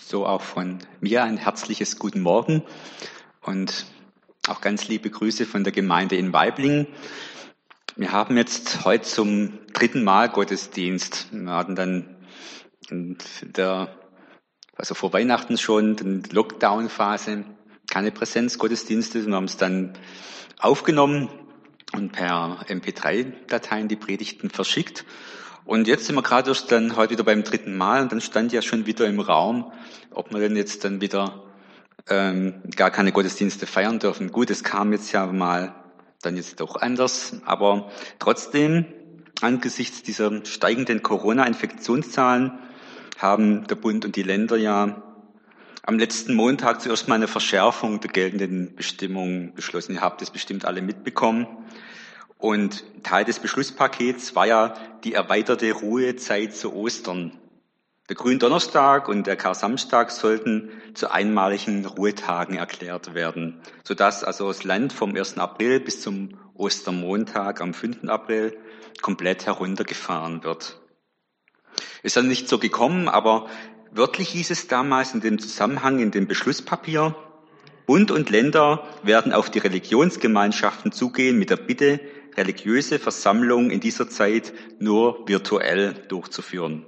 So auch von mir ein herzliches Guten Morgen und auch ganz liebe Grüße von der Gemeinde in Weiblingen. Wir haben jetzt heute zum dritten Mal Gottesdienst. Wir hatten dann in der, also vor Weihnachten schon, die Lockdown-Phase, keine Präsenzgottesdienste. Wir haben es dann aufgenommen und per MP3-Dateien die Predigten verschickt. Und jetzt sind wir gerade erst dann heute wieder beim dritten Mal und dann stand ja schon wieder im Raum, ob wir denn jetzt dann wieder ähm, gar keine Gottesdienste feiern dürfen. Gut, es kam jetzt ja mal dann jetzt doch anders, aber trotzdem angesichts dieser steigenden Corona-Infektionszahlen haben der Bund und die Länder ja am letzten Montag zuerst mal eine Verschärfung der geltenden Bestimmungen beschlossen. Ihr habt es bestimmt alle mitbekommen. Und Teil des Beschlusspakets war ja die erweiterte Ruhezeit zu Ostern. Der Gründonnerstag und der Kar-Samstag sollten zu einmaligen Ruhetagen erklärt werden, sodass also das Land vom 1. April bis zum Ostermontag am 5. April komplett heruntergefahren wird. Ist dann nicht so gekommen, aber wörtlich hieß es damals in dem Zusammenhang in dem Beschlusspapier, Bund und Länder werden auf die Religionsgemeinschaften zugehen mit der Bitte, religiöse Versammlungen in dieser Zeit nur virtuell durchzuführen.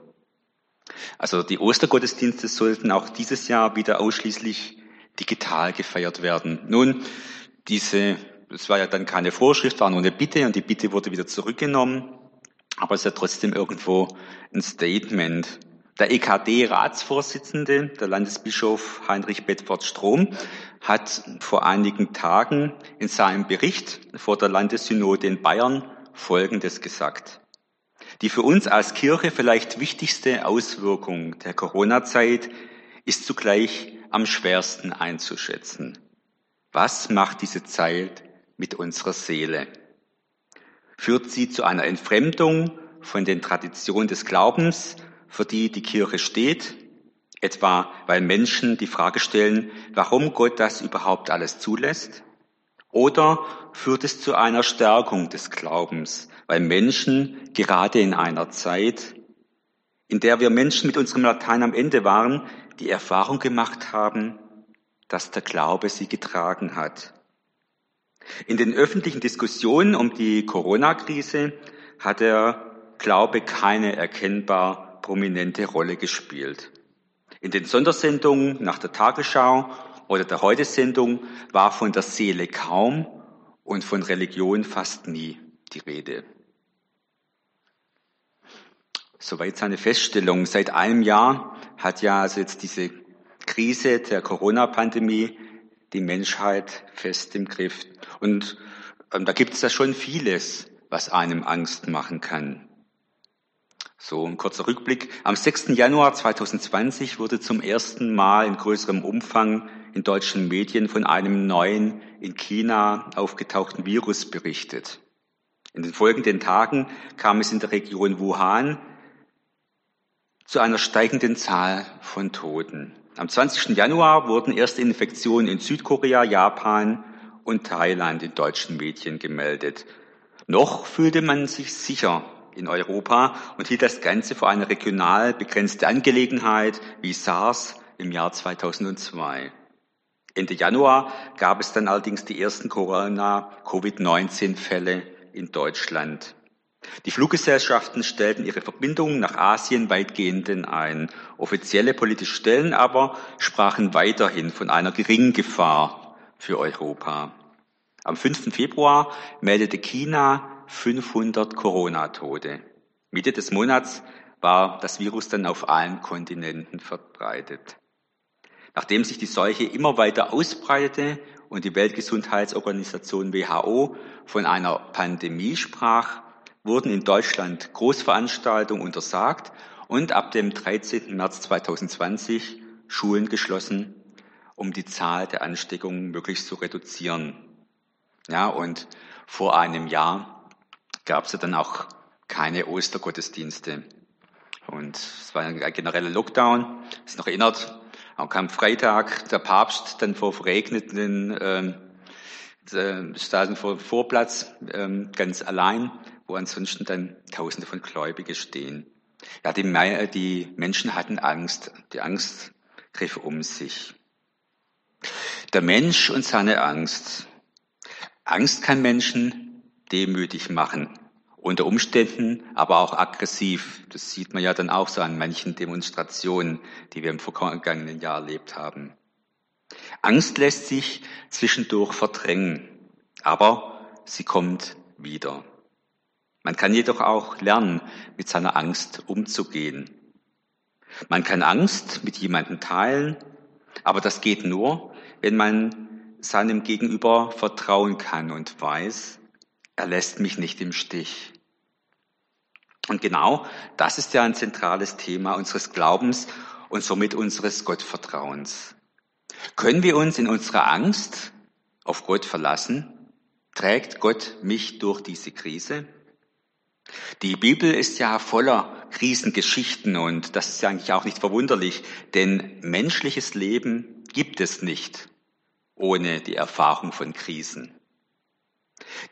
Also die Ostergottesdienste sollten auch dieses Jahr wieder ausschließlich digital gefeiert werden. Nun, diese, das war ja dann keine Vorschrift, war nur eine Bitte und die Bitte wurde wieder zurückgenommen. Aber es ist ja trotzdem irgendwo ein Statement. Der EKD-Ratsvorsitzende, der Landesbischof Heinrich Bedford Strom, hat vor einigen Tagen in seinem Bericht vor der Landessynode in Bayern Folgendes gesagt. Die für uns als Kirche vielleicht wichtigste Auswirkung der Corona-Zeit ist zugleich am schwersten einzuschätzen. Was macht diese Zeit mit unserer Seele? Führt sie zu einer Entfremdung von den Traditionen des Glaubens für die die Kirche steht, etwa weil Menschen die Frage stellen, warum Gott das überhaupt alles zulässt? Oder führt es zu einer Stärkung des Glaubens, weil Menschen gerade in einer Zeit, in der wir Menschen mit unserem Latein am Ende waren, die Erfahrung gemacht haben, dass der Glaube sie getragen hat. In den öffentlichen Diskussionen um die Corona-Krise hat der Glaube keine erkennbar prominente Rolle gespielt. In den Sondersendungen nach der Tagesschau oder der Heute-Sendung war von der Seele kaum und von Religion fast nie die Rede. Soweit seine Feststellung. Seit einem Jahr hat ja also jetzt diese Krise der Corona-Pandemie die Menschheit fest im Griff. Und ähm, da gibt es ja schon vieles, was einem Angst machen kann. So ein kurzer Rückblick. Am 6. Januar 2020 wurde zum ersten Mal in größerem Umfang in deutschen Medien von einem neuen in China aufgetauchten Virus berichtet. In den folgenden Tagen kam es in der Region Wuhan zu einer steigenden Zahl von Toten. Am 20. Januar wurden erste Infektionen in Südkorea, Japan und Thailand in deutschen Medien gemeldet. Noch fühlte man sich sicher in Europa und hielt das Ganze für eine regional begrenzte Angelegenheit wie SARS im Jahr 2002. Ende Januar gab es dann allerdings die ersten Corona-Covid-19-Fälle in Deutschland. Die Fluggesellschaften stellten ihre Verbindungen nach Asien weitgehend ein. Offizielle politische Stellen aber sprachen weiterhin von einer geringen Gefahr für Europa. Am 5. Februar meldete China 500 Corona-Tote. Mitte des Monats war das Virus dann auf allen Kontinenten verbreitet. Nachdem sich die Seuche immer weiter ausbreitete und die Weltgesundheitsorganisation WHO von einer Pandemie sprach, wurden in Deutschland Großveranstaltungen untersagt und ab dem 13. März 2020 Schulen geschlossen, um die Zahl der Ansteckungen möglichst zu reduzieren. Ja, und vor einem Jahr gab es ja dann auch keine Ostergottesdienste. Und es war ein genereller Lockdown. Ist noch erinnert, am kam Freitag der Papst dann vor verregneten ähm, Straßen vor Vorplatz ähm, ganz allein, wo ansonsten dann Tausende von Gläubigen stehen. Ja, die, die Menschen hatten Angst. Die Angst griff um sich. Der Mensch und seine Angst. Angst kann Menschen demütig machen, unter Umständen aber auch aggressiv. Das sieht man ja dann auch so an manchen Demonstrationen, die wir im vergangenen Jahr erlebt haben. Angst lässt sich zwischendurch verdrängen, aber sie kommt wieder. Man kann jedoch auch lernen, mit seiner Angst umzugehen. Man kann Angst mit jemandem teilen, aber das geht nur, wenn man seinem Gegenüber vertrauen kann und weiß, er lässt mich nicht im Stich. Und genau das ist ja ein zentrales Thema unseres Glaubens und somit unseres Gottvertrauens. Können wir uns in unserer Angst auf Gott verlassen? Trägt Gott mich durch diese Krise? Die Bibel ist ja voller Krisengeschichten und das ist ja eigentlich auch nicht verwunderlich, denn menschliches Leben gibt es nicht ohne die Erfahrung von Krisen.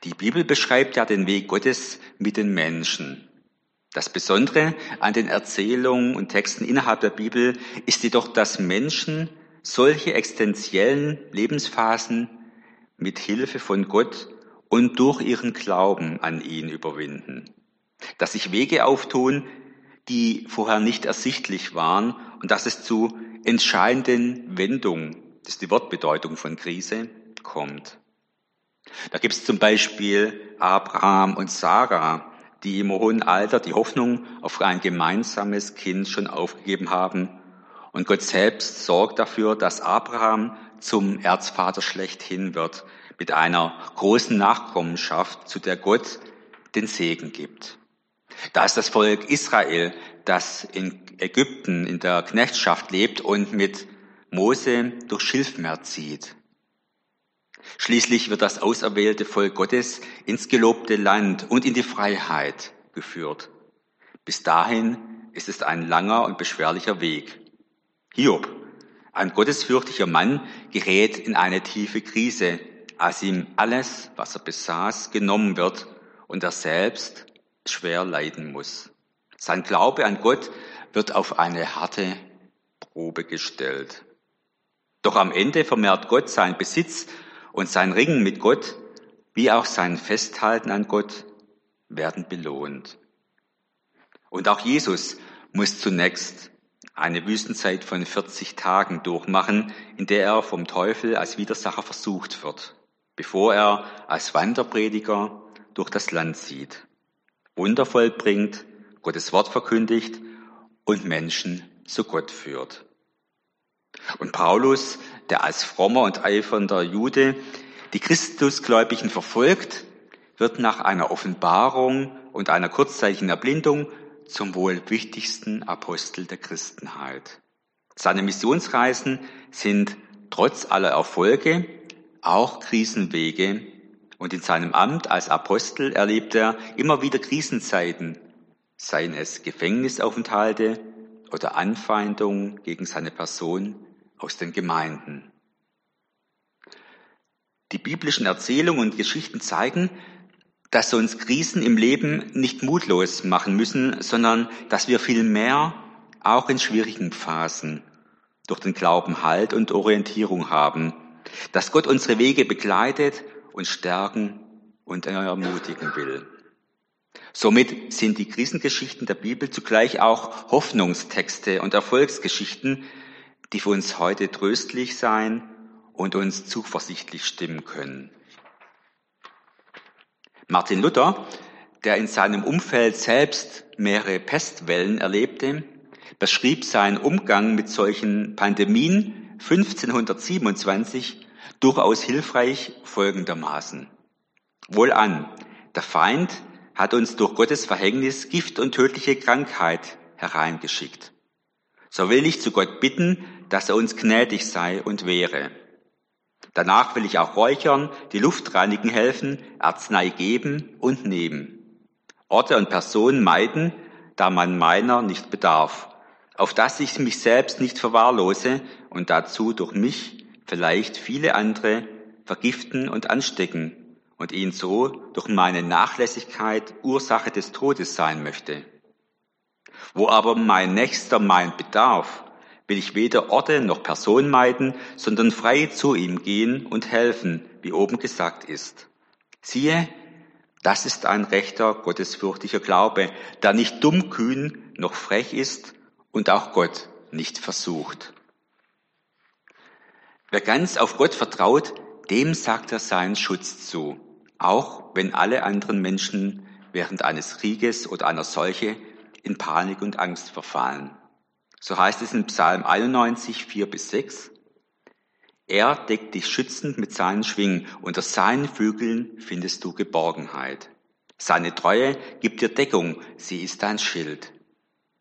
Die Bibel beschreibt ja den Weg Gottes mit den Menschen. Das Besondere an den Erzählungen und Texten innerhalb der Bibel ist jedoch, dass Menschen solche existenziellen Lebensphasen mit Hilfe von Gott und durch ihren Glauben an ihn überwinden. Dass sich Wege auftun, die vorher nicht ersichtlich waren und dass es zu entscheidenden Wendungen, das ist die Wortbedeutung von Krise, kommt. Da gibt es zum Beispiel Abraham und Sarah, die im hohen Alter die Hoffnung auf ein gemeinsames Kind schon aufgegeben haben. Und Gott selbst sorgt dafür, dass Abraham zum Erzvater schlechthin wird, mit einer großen Nachkommenschaft, zu der Gott den Segen gibt. Da ist das Volk Israel, das in Ägypten in der Knechtschaft lebt und mit Mose durch Schilfmeer zieht. Schließlich wird das auserwählte Volk Gottes ins gelobte Land und in die Freiheit geführt. Bis dahin ist es ein langer und beschwerlicher Weg. Hiob, ein gottesfürchtiger Mann, gerät in eine tiefe Krise, als ihm alles, was er besaß, genommen wird und er selbst schwer leiden muss. Sein Glaube an Gott wird auf eine harte Probe gestellt. Doch am Ende vermehrt Gott seinen Besitz und sein Ringen mit Gott, wie auch sein Festhalten an Gott, werden belohnt. Und auch Jesus muss zunächst eine Wüstenzeit von 40 Tagen durchmachen, in der er vom Teufel als Widersacher versucht wird, bevor er als Wanderprediger durch das Land zieht, Wunder vollbringt, Gottes Wort verkündigt und Menschen zu Gott führt. Und Paulus, der als frommer und eifernder Jude die Christusgläubigen verfolgt, wird nach einer Offenbarung und einer kurzzeitigen Erblindung zum wohl wichtigsten Apostel der Christenheit. Seine Missionsreisen sind trotz aller Erfolge auch Krisenwege und in seinem Amt als Apostel erlebt er immer wieder Krisenzeiten, seien es Gefängnisaufenthalte oder Anfeindungen gegen seine Person aus den Gemeinden. Die biblischen Erzählungen und Geschichten zeigen, dass uns Krisen im Leben nicht mutlos machen müssen, sondern dass wir vielmehr auch in schwierigen Phasen durch den Glauben Halt und Orientierung haben, dass Gott unsere Wege begleitet und stärken und ermutigen will. Somit sind die Krisengeschichten der Bibel zugleich auch Hoffnungstexte und Erfolgsgeschichten, die für uns heute tröstlich sein und uns zuversichtlich stimmen können. Martin Luther, der in seinem Umfeld selbst mehrere Pestwellen erlebte, beschrieb seinen Umgang mit solchen Pandemien 1527 durchaus hilfreich folgendermaßen. Wohlan, der Feind hat uns durch Gottes Verhängnis Gift und tödliche Krankheit hereingeschickt. So will ich zu Gott bitten, dass er uns gnädig sei und wehre. Danach will ich auch räuchern, die Luft reinigen helfen, Arznei geben und nehmen. Orte und Personen meiden, da man meiner nicht bedarf, auf dass ich mich selbst nicht verwahrlose und dazu durch mich vielleicht viele andere vergiften und anstecken und ihn so durch meine Nachlässigkeit Ursache des Todes sein möchte. Wo aber mein Nächster mein Bedarf will ich weder Orte noch Person meiden, sondern frei zu ihm gehen und helfen, wie oben gesagt ist. Siehe, das ist ein rechter, gottesfürchtiger Glaube, der nicht dumm, kühn noch frech ist und auch Gott nicht versucht. Wer ganz auf Gott vertraut, dem sagt er seinen Schutz zu, auch wenn alle anderen Menschen während eines Krieges oder einer Seuche in Panik und Angst verfallen. So heißt es in Psalm 91, 4 bis 6. Er deckt dich schützend mit seinen Schwingen, unter seinen Flügeln findest du Geborgenheit. Seine Treue gibt dir Deckung, sie ist dein Schild,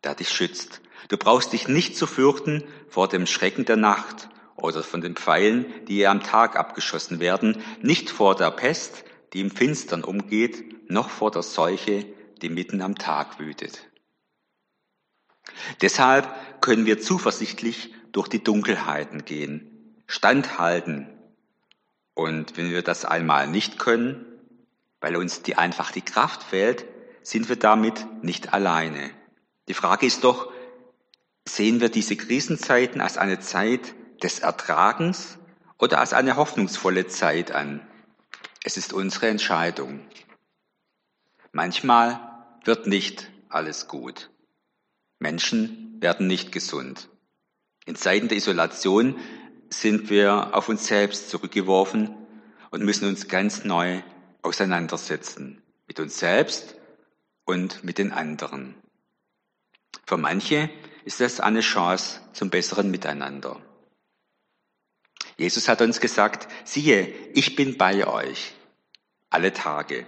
der dich schützt. Du brauchst dich nicht zu fürchten vor dem Schrecken der Nacht oder von den Pfeilen, die ihr am Tag abgeschossen werden, nicht vor der Pest, die im Finstern umgeht, noch vor der Seuche, die mitten am Tag wütet. Deshalb können wir zuversichtlich durch die Dunkelheiten gehen, standhalten. Und wenn wir das einmal nicht können, weil uns die einfach die Kraft fehlt, sind wir damit nicht alleine. Die Frage ist doch, sehen wir diese Krisenzeiten als eine Zeit des Ertragens oder als eine hoffnungsvolle Zeit an? Es ist unsere Entscheidung. Manchmal wird nicht alles gut. Menschen werden nicht gesund. In Zeiten der Isolation sind wir auf uns selbst zurückgeworfen und müssen uns ganz neu auseinandersetzen. Mit uns selbst und mit den anderen. Für manche ist das eine Chance zum besseren Miteinander. Jesus hat uns gesagt, siehe, ich bin bei euch alle Tage.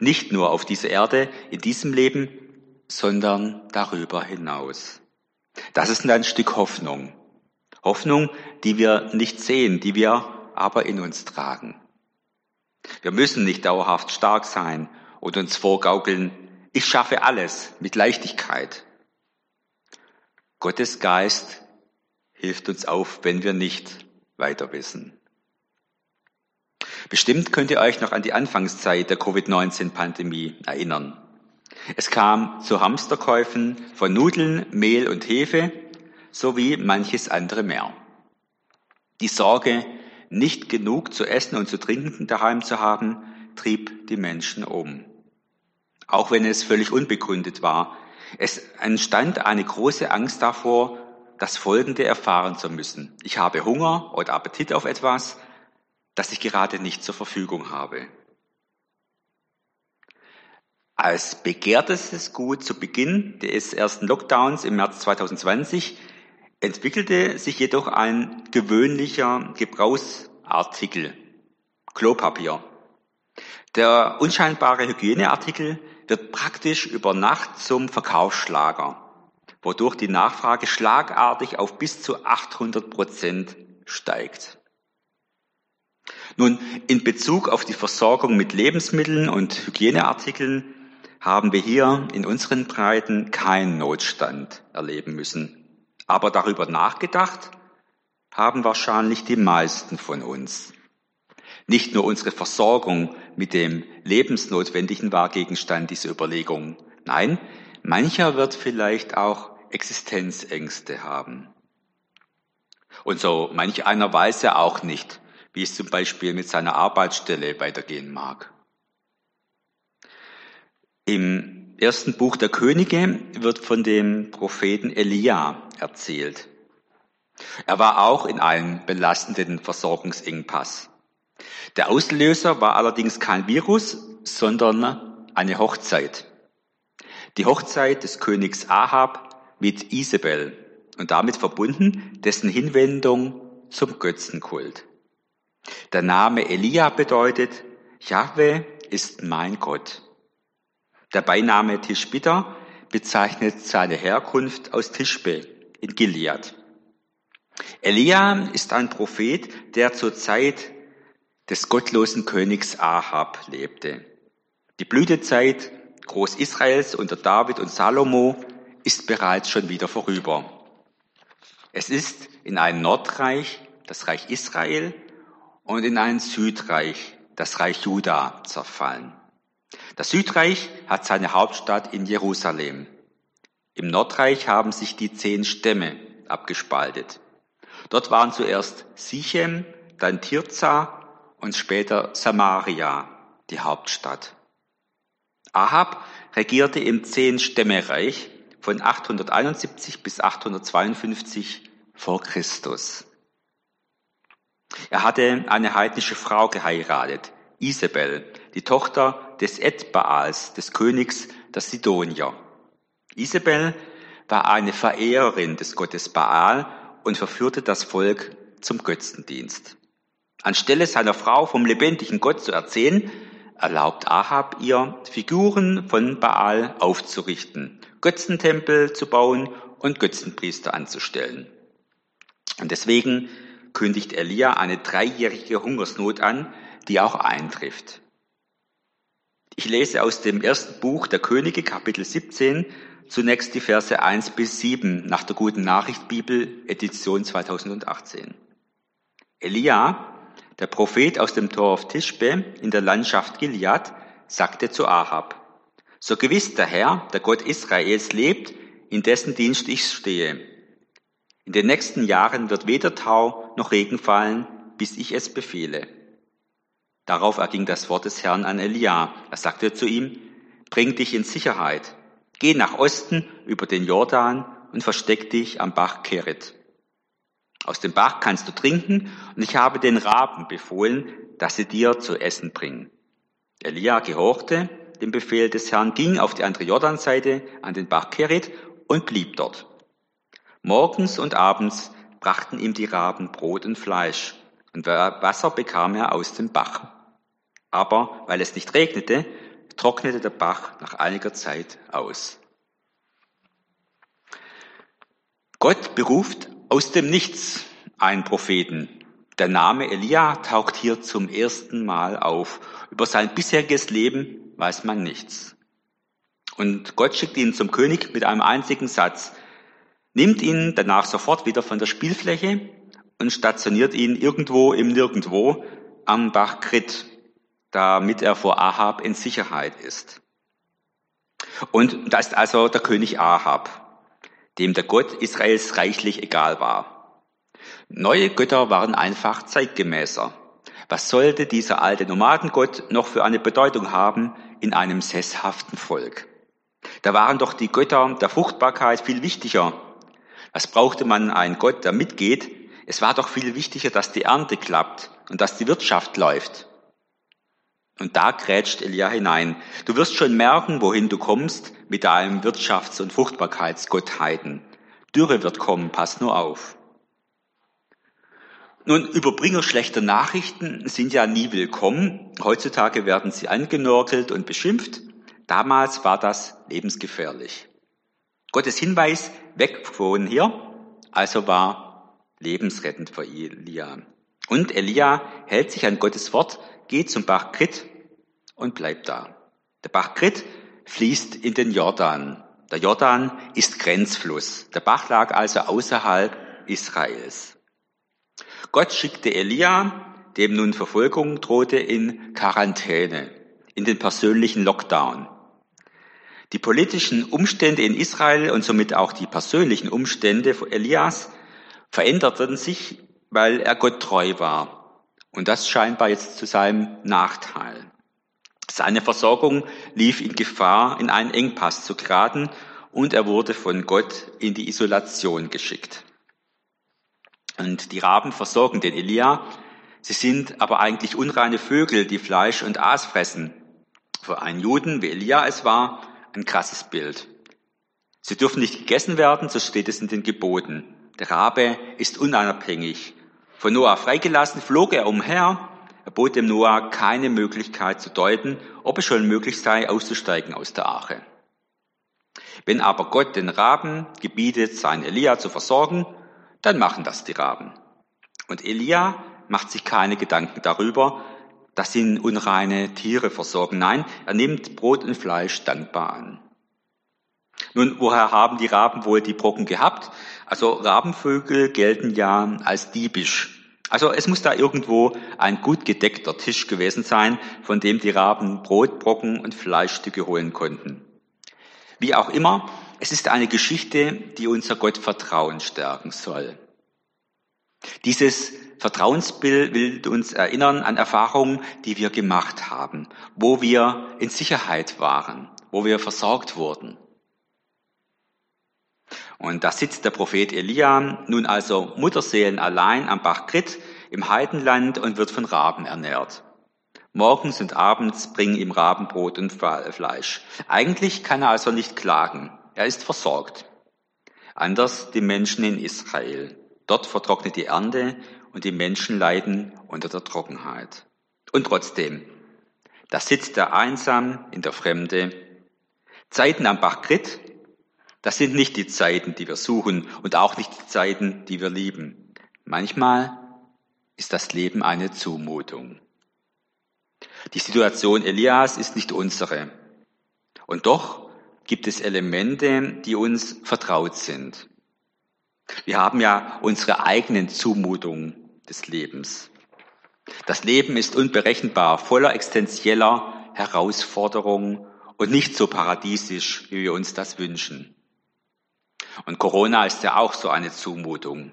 Nicht nur auf dieser Erde, in diesem Leben, sondern darüber hinaus. Das ist ein Stück Hoffnung. Hoffnung, die wir nicht sehen, die wir aber in uns tragen. Wir müssen nicht dauerhaft stark sein und uns vorgaukeln, ich schaffe alles mit Leichtigkeit. Gottes Geist hilft uns auf, wenn wir nicht weiter wissen. Bestimmt könnt ihr euch noch an die Anfangszeit der Covid-19-Pandemie erinnern. Es kam zu Hamsterkäufen von Nudeln, Mehl und Hefe sowie manches andere mehr. Die Sorge, nicht genug zu essen und zu trinken daheim zu haben, trieb die Menschen um. Auch wenn es völlig unbegründet war. Es entstand eine große Angst davor, das Folgende erfahren zu müssen. Ich habe Hunger oder Appetit auf etwas, das ich gerade nicht zur Verfügung habe. Als begehrtestes Gut zu Beginn des ersten Lockdowns im März 2020 entwickelte sich jedoch ein gewöhnlicher Gebrauchsartikel, Klopapier. Der unscheinbare Hygieneartikel wird praktisch über Nacht zum Verkaufsschlager, wodurch die Nachfrage schlagartig auf bis zu 800 Prozent steigt. Nun, in Bezug auf die Versorgung mit Lebensmitteln und Hygieneartikeln haben wir hier in unseren Breiten keinen Notstand erleben müssen. Aber darüber nachgedacht haben wahrscheinlich die meisten von uns. Nicht nur unsere Versorgung mit dem Lebensnotwendigen war Gegenstand dieser Überlegung. Nein, mancher wird vielleicht auch Existenzängste haben. Und so manch einer weiß ja auch nicht, wie es zum Beispiel mit seiner Arbeitsstelle weitergehen mag. Im ersten Buch der Könige wird von dem Propheten Elia erzählt. Er war auch in einem belastenden Versorgungsengpass. Der Auslöser war allerdings kein Virus, sondern eine Hochzeit. Die Hochzeit des Königs Ahab mit Isabel und damit verbunden dessen Hinwendung zum Götzenkult. Der Name Elia bedeutet, Jahwe ist mein Gott. Der Beiname Tischbitter bezeichnet seine Herkunft aus Tischbe in Gilead. Elia ist ein Prophet, der zur Zeit des gottlosen Königs Ahab lebte. Die Blütezeit Großisraels unter David und Salomo ist bereits schon wieder vorüber. Es ist in ein Nordreich, das Reich Israel, und in ein Südreich, das Reich Juda, zerfallen. Das Südreich hat seine Hauptstadt in Jerusalem. Im Nordreich haben sich die zehn Stämme abgespaltet. Dort waren zuerst Sichem, dann Tirza und später Samaria, die Hauptstadt. Ahab regierte im Zehn-Stämmereich von 871 bis 852 vor Christus. Er hatte eine heidnische Frau geheiratet, Isabel, die Tochter des Edbaals, des Königs der Sidonier. Isabel war eine Verehrerin des Gottes Baal und verführte das Volk zum Götzendienst. Anstelle seiner Frau vom lebendigen Gott zu erzählen, erlaubt Ahab ihr, Figuren von Baal aufzurichten, Götzentempel zu bauen und Götzenpriester anzustellen. Und deswegen kündigt Elia eine dreijährige Hungersnot an, die auch eintrifft. Ich lese aus dem ersten Buch der Könige, Kapitel 17, zunächst die Verse 1 bis 7 nach der Guten Nachricht Bibel, Edition 2018. Elia, der Prophet aus dem Dorf Tischbe in der Landschaft Gilead, sagte zu Ahab, so gewiss der Herr, der Gott Israels lebt, in dessen Dienst ich stehe. In den nächsten Jahren wird weder Tau noch Regen fallen, bis ich es befehle. Darauf erging das Wort des Herrn an Elia. Er sagte zu ihm, bring dich in Sicherheit, geh nach Osten über den Jordan und versteck dich am Bach Keret. Aus dem Bach kannst du trinken und ich habe den Raben befohlen, dass sie dir zu essen bringen. Elia gehorchte dem Befehl des Herrn, ging auf die andere Jordanseite an den Bach Keret und blieb dort. Morgens und abends brachten ihm die Raben Brot und Fleisch, und Wasser bekam er aus dem Bach. Aber weil es nicht regnete, trocknete der Bach nach einiger Zeit aus. Gott beruft aus dem Nichts einen Propheten. Der Name Elia taucht hier zum ersten Mal auf. Über sein bisheriges Leben weiß man nichts. Und Gott schickt ihn zum König mit einem einzigen Satz nimmt ihn danach sofort wieder von der Spielfläche und stationiert ihn irgendwo im Nirgendwo am Bach Krit, damit er vor Ahab in Sicherheit ist. Und da ist also der König Ahab, dem der Gott Israels reichlich egal war. Neue Götter waren einfach zeitgemäßer. Was sollte dieser alte Nomadengott noch für eine Bedeutung haben in einem sesshaften Volk? Da waren doch die Götter der Fruchtbarkeit viel wichtiger was brauchte man einen Gott, der mitgeht? Es war doch viel wichtiger, dass die Ernte klappt und dass die Wirtschaft läuft. Und da grätscht Elia hinein. Du wirst schon merken, wohin du kommst mit deinem Wirtschafts- und Fruchtbarkeitsgottheiten. Dürre wird kommen, pass nur auf. Nun, Überbringer schlechter Nachrichten sind ja nie willkommen. Heutzutage werden sie angenörkelt und beschimpft. Damals war das lebensgefährlich. Gottes Hinweis, weg von hier, also war lebensrettend für Elia. Und Elia hält sich an Gottes Wort, geht zum Bach Krit und bleibt da. Der Bach Krit fließt in den Jordan. Der Jordan ist Grenzfluss. Der Bach lag also außerhalb Israels. Gott schickte Elia, dem nun Verfolgung drohte, in Quarantäne, in den persönlichen Lockdown. Die politischen Umstände in Israel und somit auch die persönlichen Umstände Elias veränderten sich, weil er Gott treu war. Und das scheinbar jetzt zu seinem Nachteil. Seine Versorgung lief in Gefahr, in einen Engpass zu geraten und er wurde von Gott in die Isolation geschickt. Und die Raben versorgen den Elia. Sie sind aber eigentlich unreine Vögel, die Fleisch und Aas fressen. Für einen Juden, wie Elia es war, ein krasses Bild. Sie dürfen nicht gegessen werden, so steht es in den Geboten. Der Rabe ist unabhängig. Von Noah freigelassen flog er umher. Er bot dem Noah keine Möglichkeit zu deuten, ob es schon möglich sei, auszusteigen aus der Arche. Wenn aber Gott den Raben gebietet, seinen Elia zu versorgen, dann machen das die Raben. Und Elia macht sich keine Gedanken darüber, dass ihn unreine Tiere versorgen. Nein, er nimmt Brot und Fleisch dankbar an. Nun, woher haben die Raben wohl die Brocken gehabt? Also Rabenvögel gelten ja als diebisch. Also es muss da irgendwo ein gut gedeckter Tisch gewesen sein, von dem die Raben Brotbrocken und Fleischstücke holen konnten. Wie auch immer, es ist eine Geschichte, die unser Gottvertrauen stärken soll. Dieses Vertrauensbild will uns erinnern an Erfahrungen, die wir gemacht haben, wo wir in Sicherheit waren, wo wir versorgt wurden. Und da sitzt der Prophet Elia nun also Mutterseelen allein am Bach Krit im Heidenland und wird von Raben ernährt. Morgens und abends bringen ihm Rabenbrot und Fleisch. Eigentlich kann er also nicht klagen. Er ist versorgt. Anders die Menschen in Israel. Dort vertrocknet die Ernte und die Menschen leiden unter der Trockenheit. Und trotzdem, da sitzt er einsam in der Fremde. Zeiten am Bach Krit, das sind nicht die Zeiten, die wir suchen und auch nicht die Zeiten, die wir lieben. Manchmal ist das Leben eine Zumutung. Die Situation Elias ist nicht unsere. Und doch gibt es Elemente, die uns vertraut sind. Wir haben ja unsere eigenen Zumutungen des Lebens. Das Leben ist unberechenbar, voller existenzieller Herausforderungen und nicht so paradiesisch, wie wir uns das wünschen. Und Corona ist ja auch so eine Zumutung.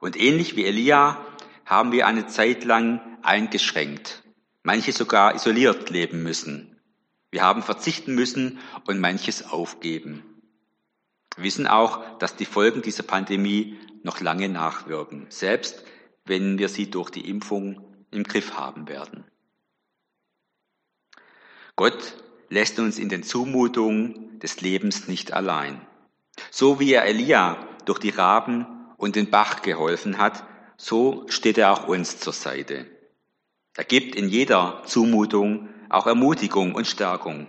Und ähnlich wie Elia haben wir eine Zeit lang eingeschränkt, manche sogar isoliert leben müssen. Wir haben verzichten müssen und manches aufgeben. Wir wissen auch, dass die Folgen dieser Pandemie noch lange nachwirken, selbst wenn wir sie durch die Impfung im Griff haben werden. Gott lässt uns in den Zumutungen des Lebens nicht allein. So wie er Elia durch die Raben und den Bach geholfen hat, so steht er auch uns zur Seite. Er gibt in jeder Zumutung auch Ermutigung und Stärkung.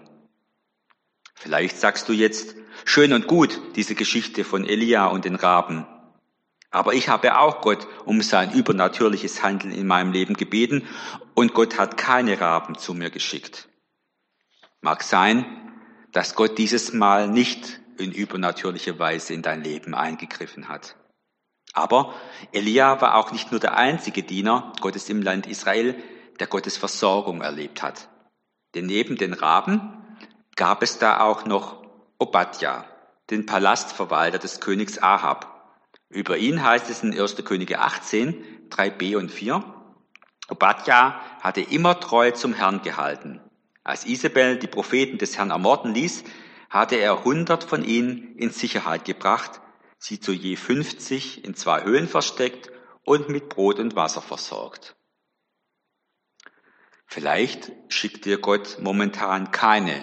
Vielleicht sagst du jetzt, schön und gut, diese Geschichte von Elia und den Raben. Aber ich habe auch Gott um sein übernatürliches Handeln in meinem Leben gebeten und Gott hat keine Raben zu mir geschickt. Mag sein, dass Gott dieses Mal nicht in übernatürlicher Weise in dein Leben eingegriffen hat. Aber Elia war auch nicht nur der einzige Diener Gottes im Land Israel, der Gottes Versorgung erlebt hat. Denn neben den Raben gab es da auch noch Obadja, den Palastverwalter des Königs Ahab. Über ihn heißt es in 1. Könige 18, 3b und 4. Obadja hatte immer treu zum Herrn gehalten. Als Isabel die Propheten des Herrn ermorden ließ, hatte er hundert von ihnen in Sicherheit gebracht, sie zu je fünfzig in zwei Höhlen versteckt und mit Brot und Wasser versorgt. Vielleicht schickt dir Gott momentan keine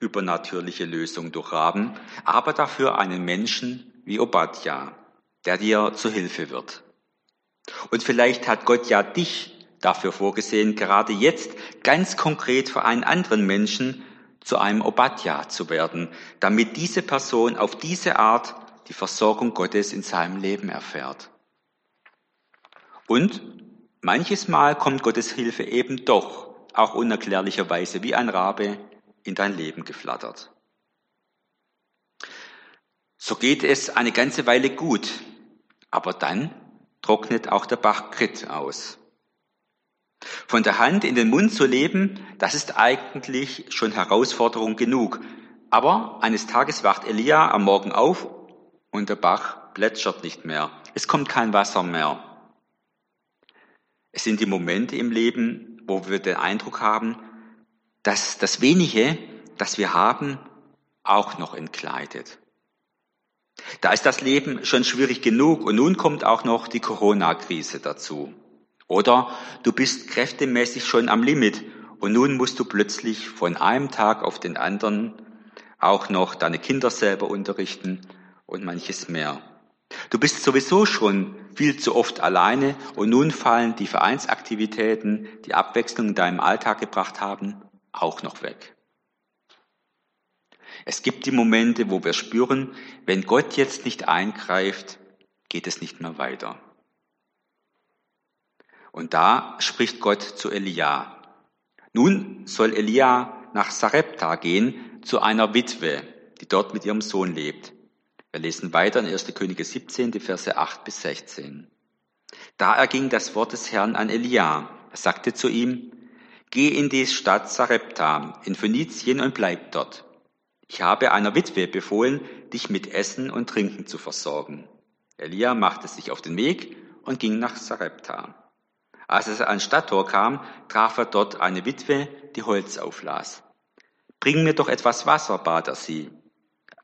übernatürliche Lösung durch Raben, aber dafür einen Menschen wie Obadja, der dir zu Hilfe wird. Und vielleicht hat Gott ja dich dafür vorgesehen, gerade jetzt ganz konkret für einen anderen Menschen zu einem Obadja zu werden, damit diese Person auf diese Art die Versorgung Gottes in seinem Leben erfährt. Und manches Mal kommt Gottes Hilfe eben doch, auch unerklärlicherweise wie ein Rabe, in dein Leben geflattert. So geht es eine ganze Weile gut, aber dann trocknet auch der Bach Krit aus. Von der Hand in den Mund zu leben, das ist eigentlich schon Herausforderung genug. Aber eines Tages wacht Elia am Morgen auf und der Bach plätschert nicht mehr. Es kommt kein Wasser mehr. Es sind die Momente im Leben, wo wir den Eindruck haben, dass das wenige, das wir haben, auch noch entkleidet. Da ist das Leben schon schwierig genug und nun kommt auch noch die Corona-Krise dazu. Oder du bist kräftemäßig schon am Limit und nun musst du plötzlich von einem Tag auf den anderen auch noch deine Kinder selber unterrichten und manches mehr. Du bist sowieso schon viel zu oft alleine und nun fallen die Vereinsaktivitäten, die Abwechslung in deinem Alltag gebracht haben, auch noch weg. Es gibt die Momente, wo wir spüren, wenn Gott jetzt nicht eingreift, geht es nicht mehr weiter. Und da spricht Gott zu Elia. Nun soll Elia nach Sarepta gehen, zu einer Witwe, die dort mit ihrem Sohn lebt. Wir lesen weiter in 1. Könige 17, die Verse 8 bis 16. Da erging das Wort des Herrn an Elia. Er sagte zu ihm, Geh in die Stadt Sarepta in Phönizien und bleib dort. Ich habe einer Witwe befohlen, dich mit Essen und Trinken zu versorgen. Elia machte sich auf den Weg und ging nach Sarepta. Als er ans Stadttor kam, traf er dort eine Witwe, die Holz auflas. Bring mir doch etwas Wasser, bat er sie.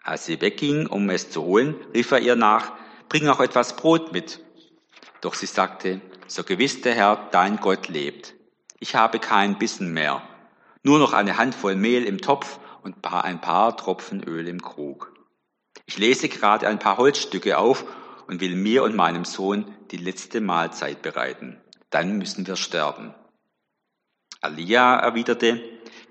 Als sie wegging, um es zu holen, rief er ihr nach, bring auch etwas Brot mit. Doch sie sagte, so gewiss der Herr, dein Gott lebt. Ich habe keinen Bissen mehr, nur noch eine Handvoll Mehl im Topf und ein paar Tropfen Öl im Krug. Ich lese gerade ein paar Holzstücke auf und will mir und meinem Sohn die letzte Mahlzeit bereiten. Dann müssen wir sterben. Alia erwiderte,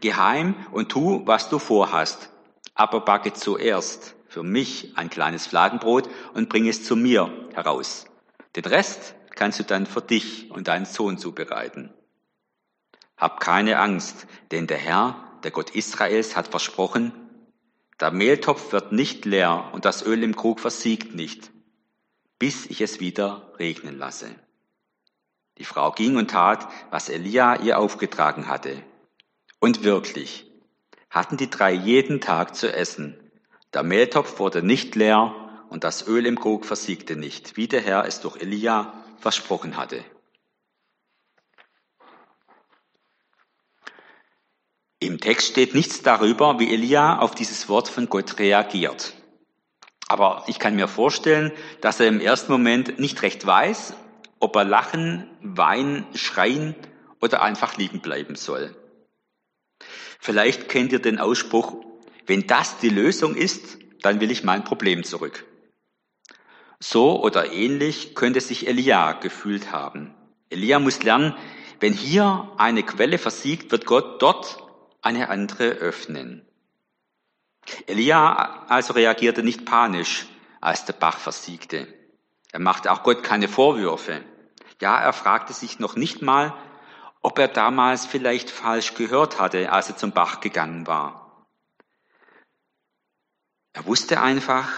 Geh heim und tu, was du vorhast, aber backe zuerst für mich ein kleines Fladenbrot und bring es zu mir heraus. Den Rest kannst du dann für dich und deinen Sohn zubereiten. Hab keine Angst, denn der Herr, der Gott Israels, hat versprochen, der Mehltopf wird nicht leer und das Öl im Krug versiegt nicht, bis ich es wieder regnen lasse. Die Frau ging und tat, was Elia ihr aufgetragen hatte. Und wirklich, hatten die drei jeden Tag zu essen. Der Mehltopf wurde nicht leer und das Öl im Krug versiegte nicht, wie der Herr es durch Elia versprochen hatte. Im Text steht nichts darüber, wie Elia auf dieses Wort von Gott reagiert. Aber ich kann mir vorstellen, dass er im ersten Moment nicht recht weiß, ob er lachen, weinen, schreien oder einfach liegen bleiben soll. Vielleicht kennt ihr den Ausspruch, wenn das die Lösung ist, dann will ich mein Problem zurück. So oder ähnlich könnte sich Elia gefühlt haben. Elia muss lernen, wenn hier eine Quelle versiegt, wird Gott dort eine andere öffnen. Elia also reagierte nicht panisch, als der Bach versiegte. Er machte auch Gott keine Vorwürfe. Ja, er fragte sich noch nicht mal, ob er damals vielleicht falsch gehört hatte, als er zum Bach gegangen war. Er wusste einfach,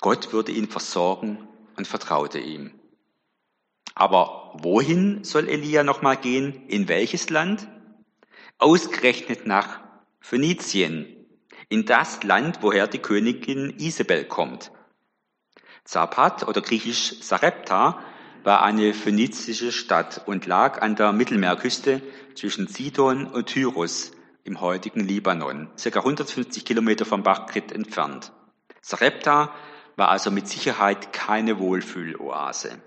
Gott würde ihn versorgen und vertraute ihm. Aber wohin soll Elia nochmal gehen? In welches Land? Ausgerechnet nach Phönizien, in das Land, woher die Königin Isabel kommt. Zapat oder griechisch Sarepta war eine phönizische Stadt und lag an der Mittelmeerküste zwischen Sidon und Tyrus im heutigen Libanon, circa 150 Kilometer vom Bach Krit entfernt. Sarepta war also mit Sicherheit keine Wohlfühloase.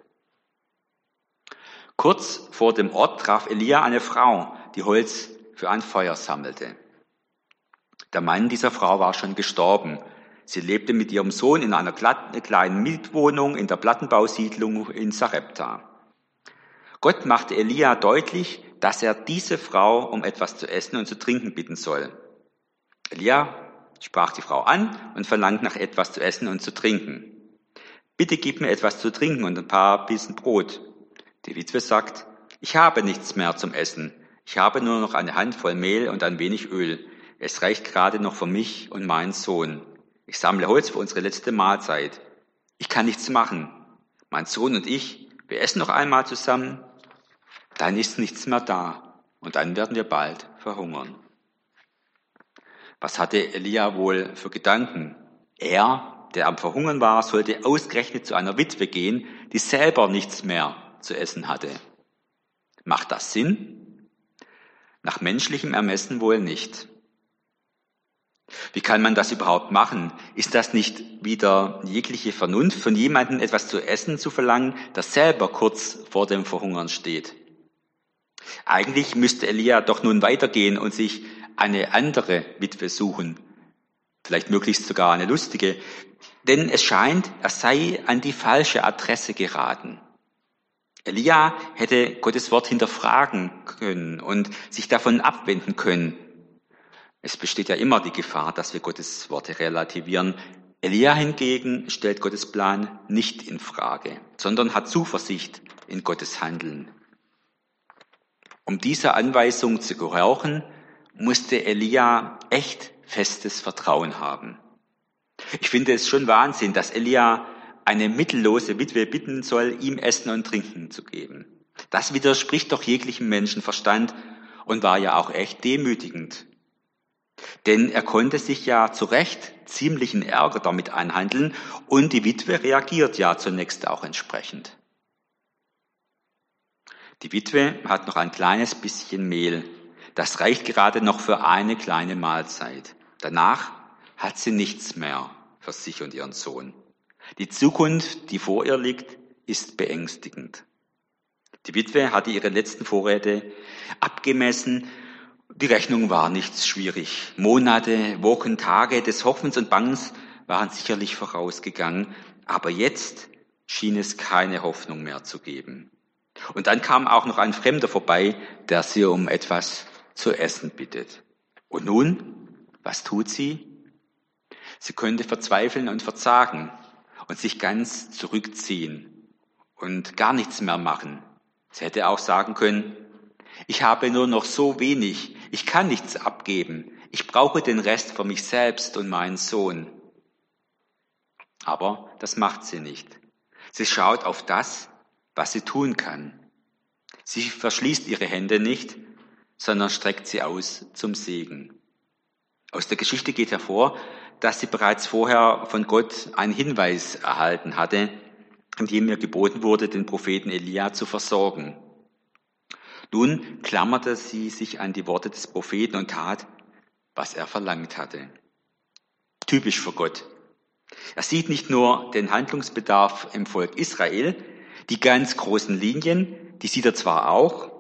Kurz vor dem Ort traf Elia eine Frau, die Holz für ein Feuer sammelte. Der Mann dieser Frau war schon gestorben. Sie lebte mit ihrem Sohn in einer kleinen Mietwohnung in der Plattenbausiedlung in Sarepta. Gott machte Elia deutlich, dass er diese Frau um etwas zu essen und zu trinken bitten soll. Elia sprach die Frau an und verlangt nach etwas zu essen und zu trinken. Bitte gib mir etwas zu trinken und ein paar Bissen Brot. Die Witwe sagt, ich habe nichts mehr zum Essen. Ich habe nur noch eine Handvoll Mehl und ein wenig Öl. Es reicht gerade noch für mich und meinen Sohn. Ich sammle Holz für unsere letzte Mahlzeit. Ich kann nichts machen. Mein Sohn und ich, wir essen noch einmal zusammen. Dann ist nichts mehr da. Und dann werden wir bald verhungern. Was hatte Elia wohl für Gedanken? Er, der am Verhungern war, sollte ausgerechnet zu einer Witwe gehen, die selber nichts mehr zu essen hatte. Macht das Sinn? Nach menschlichem Ermessen wohl nicht. Wie kann man das überhaupt machen? Ist das nicht wieder jegliche Vernunft, von jemandem etwas zu essen zu verlangen, das selber kurz vor dem Verhungern steht? Eigentlich müsste Elia doch nun weitergehen und sich eine andere Witwe suchen, vielleicht möglichst sogar eine lustige, denn es scheint, er sei an die falsche Adresse geraten. Elia hätte Gottes Wort hinterfragen können und sich davon abwenden können. Es besteht ja immer die Gefahr, dass wir Gottes Worte relativieren. Elia hingegen stellt Gottes Plan nicht in Frage, sondern hat Zuversicht in Gottes Handeln. Um dieser Anweisung zu gehorchen, musste Elia echt festes Vertrauen haben. Ich finde es schon Wahnsinn, dass Elia eine mittellose Witwe bitten soll, ihm Essen und Trinken zu geben. Das widerspricht doch jeglichem Menschenverstand und war ja auch echt demütigend. Denn er konnte sich ja zu Recht ziemlichen Ärger damit einhandeln und die Witwe reagiert ja zunächst auch entsprechend. Die Witwe hat noch ein kleines bisschen Mehl. Das reicht gerade noch für eine kleine Mahlzeit. Danach hat sie nichts mehr für sich und ihren Sohn. Die Zukunft, die vor ihr liegt, ist beängstigend. Die Witwe hatte ihre letzten Vorräte abgemessen. Die Rechnung war nichts schwierig. Monate, Wochen, Tage des Hoffens und Bangens waren sicherlich vorausgegangen, aber jetzt schien es keine Hoffnung mehr zu geben. Und dann kam auch noch ein Fremder vorbei, der sie um etwas zu essen bittet. Und nun, was tut sie? Sie könnte verzweifeln und verzagen und sich ganz zurückziehen und gar nichts mehr machen. Sie hätte auch sagen können, ich habe nur noch so wenig, ich kann nichts abgeben, ich brauche den Rest für mich selbst und meinen Sohn. Aber das macht sie nicht. Sie schaut auf das, was sie tun kann. Sie verschließt ihre Hände nicht, sondern streckt sie aus zum Segen. Aus der Geschichte geht hervor, dass sie bereits vorher von Gott einen Hinweis erhalten hatte, in dem ihr geboten wurde, den Propheten Elia zu versorgen. Nun klammerte sie sich an die Worte des Propheten und tat, was er verlangt hatte. Typisch für Gott. Er sieht nicht nur den Handlungsbedarf im Volk Israel, die ganz großen Linien, die sieht er zwar auch,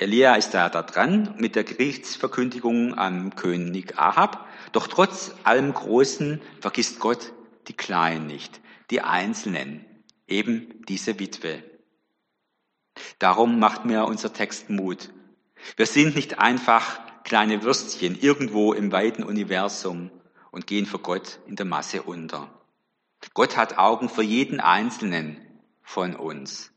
Elia ist da, da dran mit der Gerichtsverkündigung am König Ahab, doch trotz allem Großen vergisst Gott die Kleinen nicht, die Einzelnen, eben diese Witwe. Darum macht mir unser Text Mut. Wir sind nicht einfach kleine Würstchen irgendwo im weiten Universum und gehen für Gott in der Masse unter. Gott hat Augen für jeden Einzelnen von uns.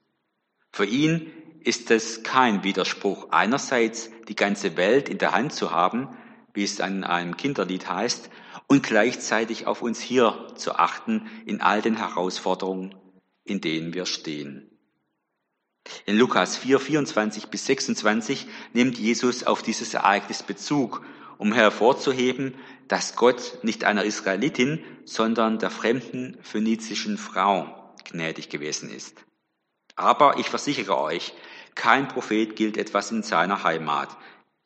Für ihn ist es kein Widerspruch, einerseits die ganze Welt in der Hand zu haben, wie es an einem Kinderlied heißt, und gleichzeitig auf uns hier zu achten in all den Herausforderungen, in denen wir stehen. In Lukas 4, 24 bis 26 nimmt Jesus auf dieses Ereignis Bezug, um hervorzuheben, dass Gott nicht einer Israelitin, sondern der fremden phönizischen Frau gnädig gewesen ist. Aber ich versichere euch, kein Prophet gilt etwas in seiner Heimat.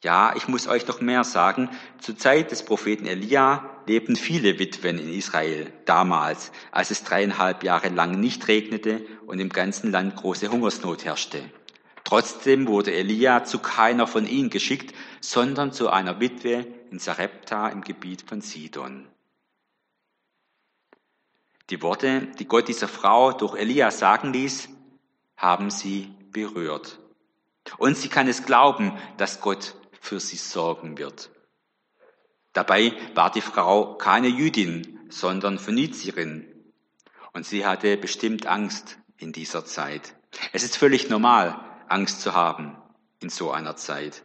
Ja, ich muss euch noch mehr sagen. Zur Zeit des Propheten Elia lebten viele Witwen in Israel, damals, als es dreieinhalb Jahre lang nicht regnete und im ganzen Land große Hungersnot herrschte. Trotzdem wurde Elia zu keiner von ihnen geschickt, sondern zu einer Witwe in Sarepta im Gebiet von Sidon. Die Worte, die Gott dieser Frau durch Elia sagen ließ, haben sie berührt. Und sie kann es glauben, dass Gott für sie sorgen wird. Dabei war die Frau keine Jüdin, sondern Phönizierin. Und sie hatte bestimmt Angst in dieser Zeit. Es ist völlig normal, Angst zu haben in so einer Zeit.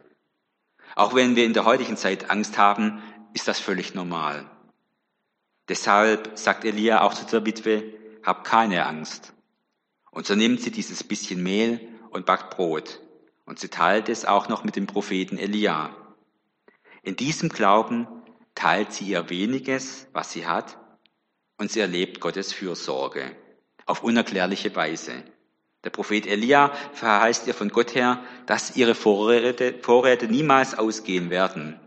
Auch wenn wir in der heutigen Zeit Angst haben, ist das völlig normal. Deshalb sagt Elia auch zu der Witwe, hab keine Angst. Und so nimmt sie dieses bisschen Mehl und backt Brot. Und sie teilt es auch noch mit dem Propheten Elia. In diesem Glauben teilt sie ihr weniges, was sie hat, und sie erlebt Gottes Fürsorge auf unerklärliche Weise. Der Prophet Elia verheißt ihr von Gott her, dass ihre Vorräte, Vorräte niemals ausgehen werden.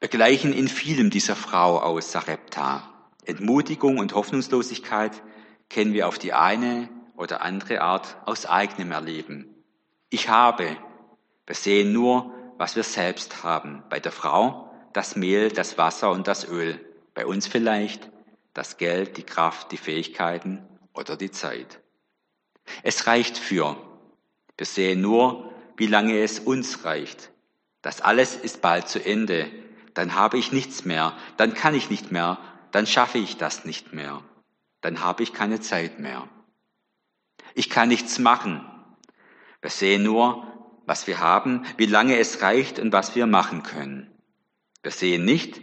Wir gleichen in vielem dieser Frau aus Sarepta. Entmutigung und Hoffnungslosigkeit kennen wir auf die eine oder andere Art aus eigenem Erleben. Ich habe. Wir sehen nur, was wir selbst haben. Bei der Frau das Mehl, das Wasser und das Öl. Bei uns vielleicht das Geld, die Kraft, die Fähigkeiten oder die Zeit. Es reicht für. Wir sehen nur, wie lange es uns reicht. Das alles ist bald zu Ende. Dann habe ich nichts mehr. Dann kann ich nicht mehr. Dann schaffe ich das nicht mehr dann habe ich keine Zeit mehr. Ich kann nichts machen. Wir sehen nur, was wir haben, wie lange es reicht und was wir machen können. Wir sehen nicht,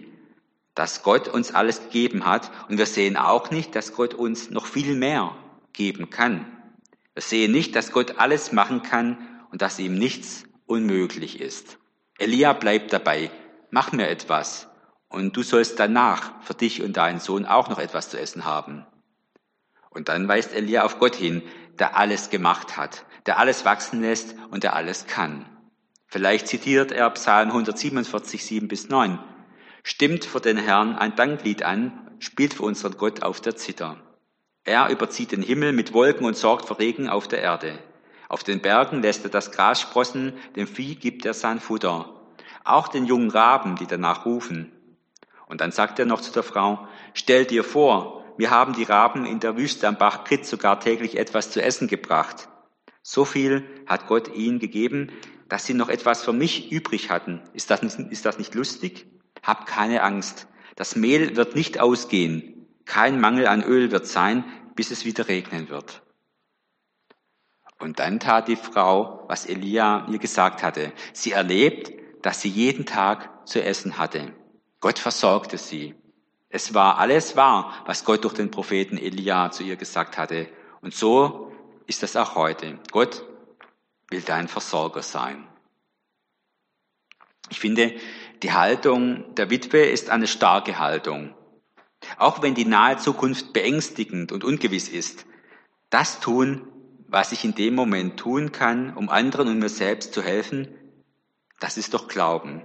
dass Gott uns alles gegeben hat und wir sehen auch nicht, dass Gott uns noch viel mehr geben kann. Wir sehen nicht, dass Gott alles machen kann und dass ihm nichts unmöglich ist. Elia bleibt dabei. mach mir etwas, und du sollst danach für dich und deinen Sohn auch noch etwas zu essen haben. Und dann weist Elia auf Gott hin, der alles gemacht hat, der alles wachsen lässt und der alles kann. Vielleicht zitiert er Psalm 147, 7 bis 9. Stimmt für den Herrn ein Danklied an, spielt für unseren Gott auf der Zither. Er überzieht den Himmel mit Wolken und sorgt für Regen auf der Erde. Auf den Bergen lässt er das Gras sprossen, dem Vieh gibt er sein Futter. Auch den jungen Raben, die danach rufen. Und dann sagt er noch zu der Frau, stell dir vor, wir haben die Raben in der Wüste am Bach Krit sogar täglich etwas zu essen gebracht. So viel hat Gott ihnen gegeben, dass sie noch etwas für mich übrig hatten. Ist das nicht, ist das nicht lustig? Hab keine Angst. Das Mehl wird nicht ausgehen. Kein Mangel an Öl wird sein, bis es wieder regnen wird. Und dann tat die Frau, was Elia ihr gesagt hatte. Sie erlebt, dass sie jeden Tag zu essen hatte. Gott versorgte sie. Es war alles wahr, was Gott durch den Propheten Elia zu ihr gesagt hatte. Und so ist es auch heute. Gott will dein Versorger sein. Ich finde, die Haltung der Witwe ist eine starke Haltung. Auch wenn die nahe Zukunft beängstigend und ungewiss ist, das tun, was ich in dem Moment tun kann, um anderen und mir selbst zu helfen, das ist doch Glauben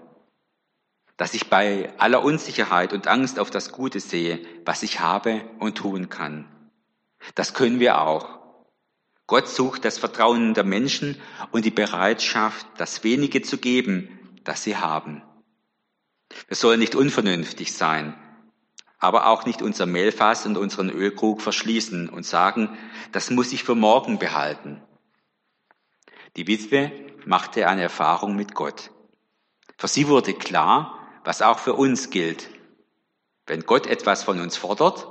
dass ich bei aller Unsicherheit und Angst auf das Gute sehe, was ich habe und tun kann. Das können wir auch. Gott sucht das Vertrauen der Menschen und die Bereitschaft, das wenige zu geben, das sie haben. Wir sollen nicht unvernünftig sein, aber auch nicht unser Mehlfass und unseren Ölkrug verschließen und sagen, das muss ich für morgen behalten. Die Witwe machte eine Erfahrung mit Gott. Für sie wurde klar, was auch für uns gilt. Wenn Gott etwas von uns fordert,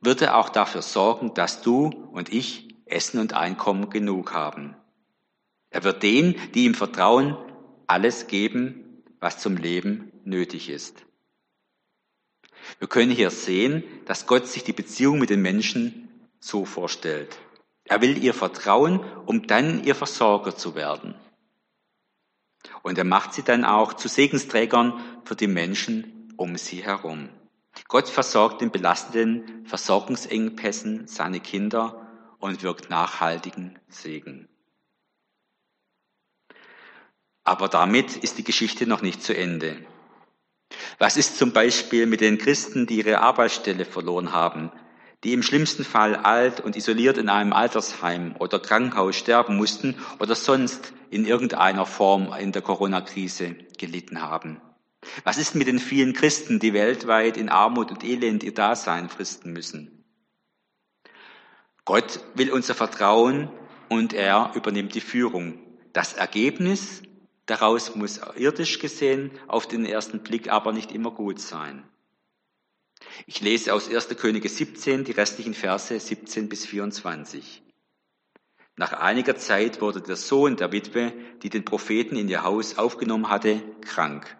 wird er auch dafür sorgen, dass du und ich Essen und Einkommen genug haben. Er wird denen, die ihm vertrauen, alles geben, was zum Leben nötig ist. Wir können hier sehen, dass Gott sich die Beziehung mit den Menschen so vorstellt. Er will ihr vertrauen, um dann ihr Versorger zu werden. Und er macht sie dann auch zu Segensträgern für die Menschen um sie herum. Gott versorgt den belastenden Versorgungsengpässen seine Kinder und wirkt nachhaltigen Segen. Aber damit ist die Geschichte noch nicht zu Ende. Was ist zum Beispiel mit den Christen, die ihre Arbeitsstelle verloren haben, die im schlimmsten Fall alt und isoliert in einem Altersheim oder Krankenhaus sterben mussten oder sonst in irgendeiner Form in der Corona-Krise gelitten haben. Was ist mit den vielen Christen, die weltweit in Armut und Elend ihr Dasein fristen müssen? Gott will unser Vertrauen und er übernimmt die Führung. Das Ergebnis daraus muss irdisch gesehen auf den ersten Blick aber nicht immer gut sein. Ich lese aus 1. Könige 17 die restlichen Verse 17 bis 24. Nach einiger Zeit wurde der Sohn der Witwe, die den Propheten in ihr Haus aufgenommen hatte, krank.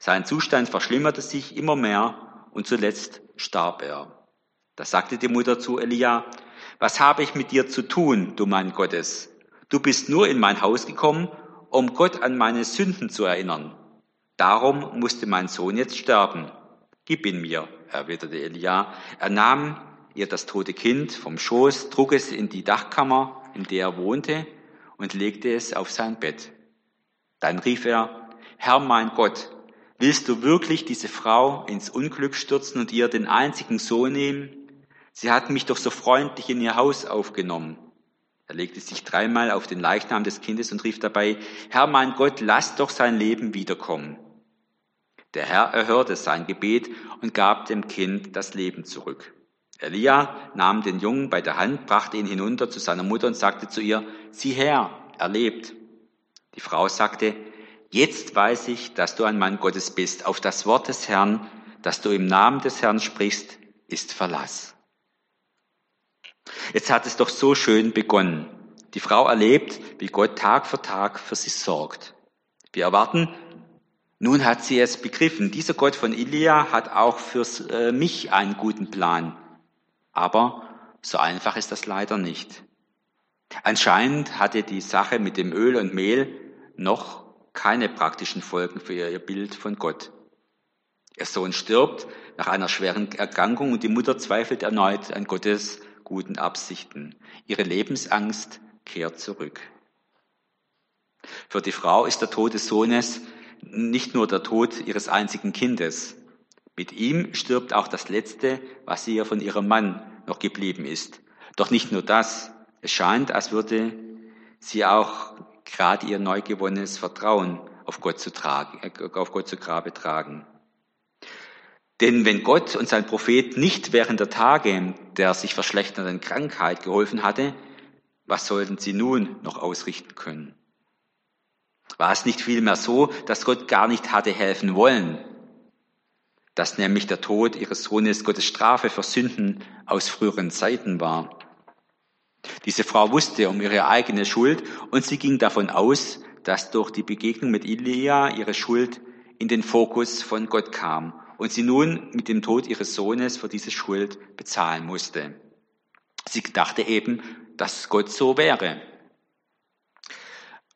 Sein Zustand verschlimmerte sich immer mehr und zuletzt starb er. Da sagte die Mutter zu Elia, was habe ich mit dir zu tun, du Mann Gottes? Du bist nur in mein Haus gekommen, um Gott an meine Sünden zu erinnern. Darum musste mein Sohn jetzt sterben. Gib ihn mir, erwiderte Elia. Er nahm ihr das tote Kind vom Schoß, trug es in die Dachkammer in der er wohnte, und legte es auf sein Bett. Dann rief er, Herr mein Gott, willst du wirklich diese Frau ins Unglück stürzen und ihr den einzigen Sohn nehmen? Sie hat mich doch so freundlich in ihr Haus aufgenommen. Er legte sich dreimal auf den Leichnam des Kindes und rief dabei, Herr mein Gott, lass doch sein Leben wiederkommen. Der Herr erhörte sein Gebet und gab dem Kind das Leben zurück. Elia nahm den Jungen bei der Hand, brachte ihn hinunter zu seiner Mutter und sagte zu ihr, sieh her, er lebt. Die Frau sagte, jetzt weiß ich, dass du ein Mann Gottes bist. Auf das Wort des Herrn, das du im Namen des Herrn sprichst, ist Verlass. Jetzt hat es doch so schön begonnen. Die Frau erlebt, wie Gott Tag für Tag für sie sorgt. Wir erwarten, nun hat sie es begriffen. Dieser Gott von Elia hat auch für äh, mich einen guten Plan. Aber so einfach ist das leider nicht. Anscheinend hatte die Sache mit dem Öl und Mehl noch keine praktischen Folgen für ihr Bild von Gott. Ihr Sohn stirbt nach einer schweren Erkrankung und die Mutter zweifelt erneut an Gottes guten Absichten. Ihre Lebensangst kehrt zurück. Für die Frau ist der Tod des Sohnes nicht nur der Tod ihres einzigen Kindes. Mit ihm stirbt auch das Letzte, was ihr von ihrem Mann noch geblieben ist. Doch nicht nur das. Es scheint, als würde sie auch gerade ihr neu gewonnenes Vertrauen auf Gott zu, tragen, äh, auf Gott zu Grabe tragen. Denn wenn Gott und sein Prophet nicht während der Tage der sich verschlechternden Krankheit geholfen hatte, was sollten sie nun noch ausrichten können? War es nicht vielmehr so, dass Gott gar nicht hatte helfen wollen? Dass nämlich der Tod ihres Sohnes Gottes Strafe für Sünden aus früheren Zeiten war. Diese Frau wusste um ihre eigene Schuld und sie ging davon aus, dass durch die Begegnung mit Elia ihre Schuld in den Fokus von Gott kam und sie nun mit dem Tod ihres Sohnes für diese Schuld bezahlen musste. Sie dachte eben, dass Gott so wäre.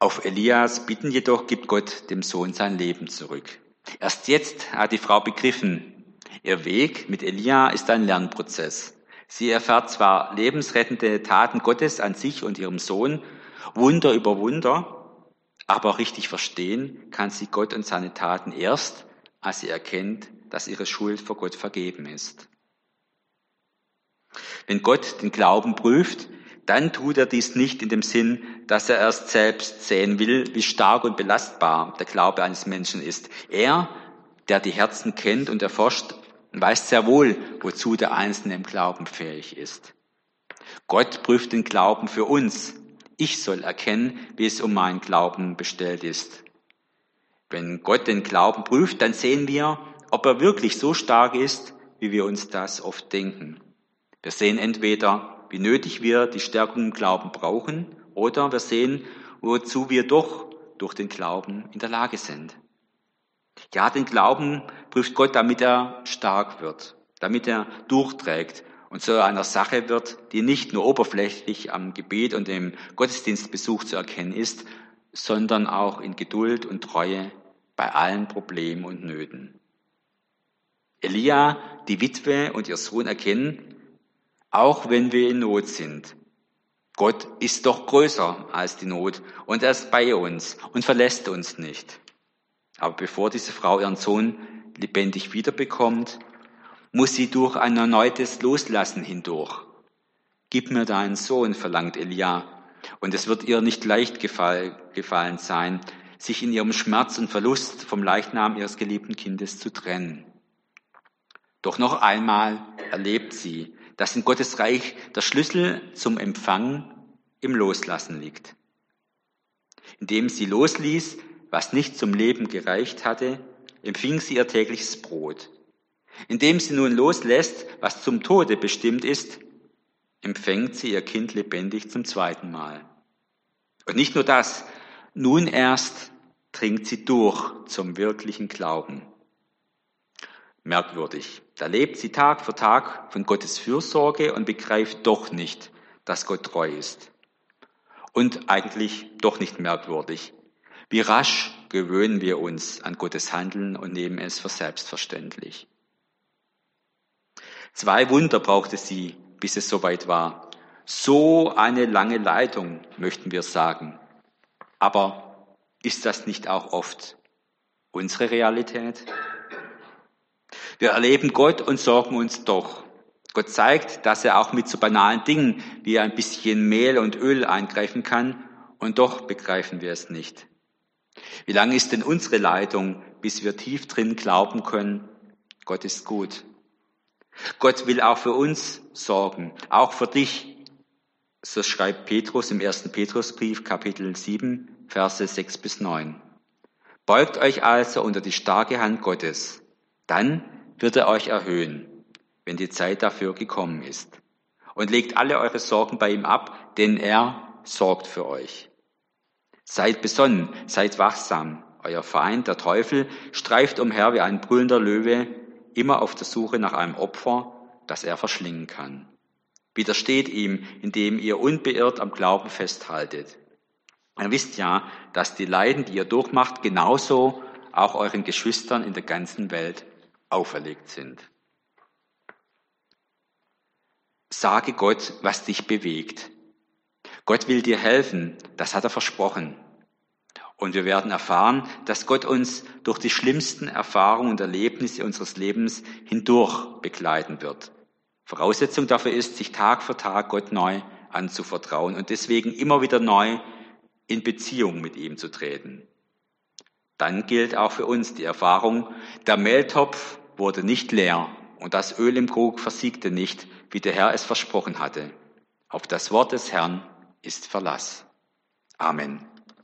Auf Elias Bitten jedoch gibt Gott dem Sohn sein Leben zurück. Erst jetzt hat die Frau begriffen, ihr Weg mit Elia ist ein Lernprozess. Sie erfährt zwar lebensrettende Taten Gottes an sich und ihrem Sohn, Wunder über Wunder, aber richtig verstehen kann sie Gott und seine Taten erst, als sie erkennt, dass ihre Schuld vor Gott vergeben ist. Wenn Gott den Glauben prüft, dann tut er dies nicht in dem Sinn, dass er erst selbst sehen will, wie stark und belastbar der Glaube eines Menschen ist. Er, der die Herzen kennt und erforscht, weiß sehr wohl, wozu der Einzelne im Glauben fähig ist. Gott prüft den Glauben für uns. Ich soll erkennen, wie es um meinen Glauben bestellt ist. Wenn Gott den Glauben prüft, dann sehen wir, ob er wirklich so stark ist, wie wir uns das oft denken. Wir sehen entweder, wie nötig wir die Stärkung im Glauben brauchen, oder wir sehen, wozu wir doch durch den Glauben in der Lage sind. Ja, den Glauben prüft Gott, damit er stark wird, damit er durchträgt und zu einer Sache wird, die nicht nur oberflächlich am Gebet und im Gottesdienstbesuch zu erkennen ist, sondern auch in Geduld und Treue bei allen Problemen und Nöten. Elia, die Witwe und ihr Sohn erkennen, auch wenn wir in Not sind. Gott ist doch größer als die Not und er ist bei uns und verlässt uns nicht. Aber bevor diese Frau ihren Sohn lebendig wiederbekommt, muss sie durch ein erneutes Loslassen hindurch. Gib mir deinen Sohn, verlangt Elia. Und es wird ihr nicht leicht gefallen sein, sich in ihrem Schmerz und Verlust vom Leichnam ihres geliebten Kindes zu trennen. Doch noch einmal erlebt sie, dass in Gottes Reich der Schlüssel zum Empfang im Loslassen liegt. Indem sie losließ, was nicht zum Leben gereicht hatte, empfing sie ihr tägliches Brot. Indem sie nun loslässt, was zum Tode bestimmt ist, empfängt sie ihr Kind lebendig zum zweiten Mal. Und nicht nur das, nun erst dringt sie durch zum wirklichen Glauben. Merkwürdig. Da lebt sie Tag für Tag von Gottes Fürsorge und begreift doch nicht, dass Gott treu ist. Und eigentlich doch nicht merkwürdig. Wie rasch gewöhnen wir uns an Gottes Handeln und nehmen es für selbstverständlich. Zwei Wunder brauchte sie, bis es soweit war. So eine lange Leitung, möchten wir sagen. Aber ist das nicht auch oft unsere Realität? Wir erleben Gott und sorgen uns doch. Gott zeigt, dass er auch mit so banalen Dingen wie ein bisschen Mehl und Öl eingreifen kann und doch begreifen wir es nicht. Wie lang ist denn unsere Leitung, bis wir tief drin glauben können, Gott ist gut. Gott will auch für uns sorgen, auch für dich. So schreibt Petrus im ersten Petrusbrief, Kapitel 7, Verse 6 bis 9. Beugt euch also unter die starke Hand Gottes. Dann wird er euch erhöhen, wenn die Zeit dafür gekommen ist. Und legt alle eure Sorgen bei ihm ab, denn er sorgt für euch. Seid besonnen, seid wachsam. Euer Feind, der Teufel, streift umher wie ein brüllender Löwe, immer auf der Suche nach einem Opfer, das er verschlingen kann. Widersteht ihm, indem ihr unbeirrt am Glauben festhaltet. Ihr wisst ja, dass die Leiden, die ihr durchmacht, genauso auch euren Geschwistern in der ganzen Welt auferlegt sind. Sage Gott, was dich bewegt. Gott will dir helfen, das hat er versprochen. Und wir werden erfahren, dass Gott uns durch die schlimmsten Erfahrungen und Erlebnisse unseres Lebens hindurch begleiten wird. Voraussetzung dafür ist, sich Tag für Tag Gott neu anzuvertrauen und deswegen immer wieder neu in Beziehung mit ihm zu treten. Dann gilt auch für uns die Erfahrung, der Mehltopf wurde nicht leer und das Öl im Krug versiegte nicht, wie der Herr es versprochen hatte. Auf das Wort des Herrn ist Verlass. Amen.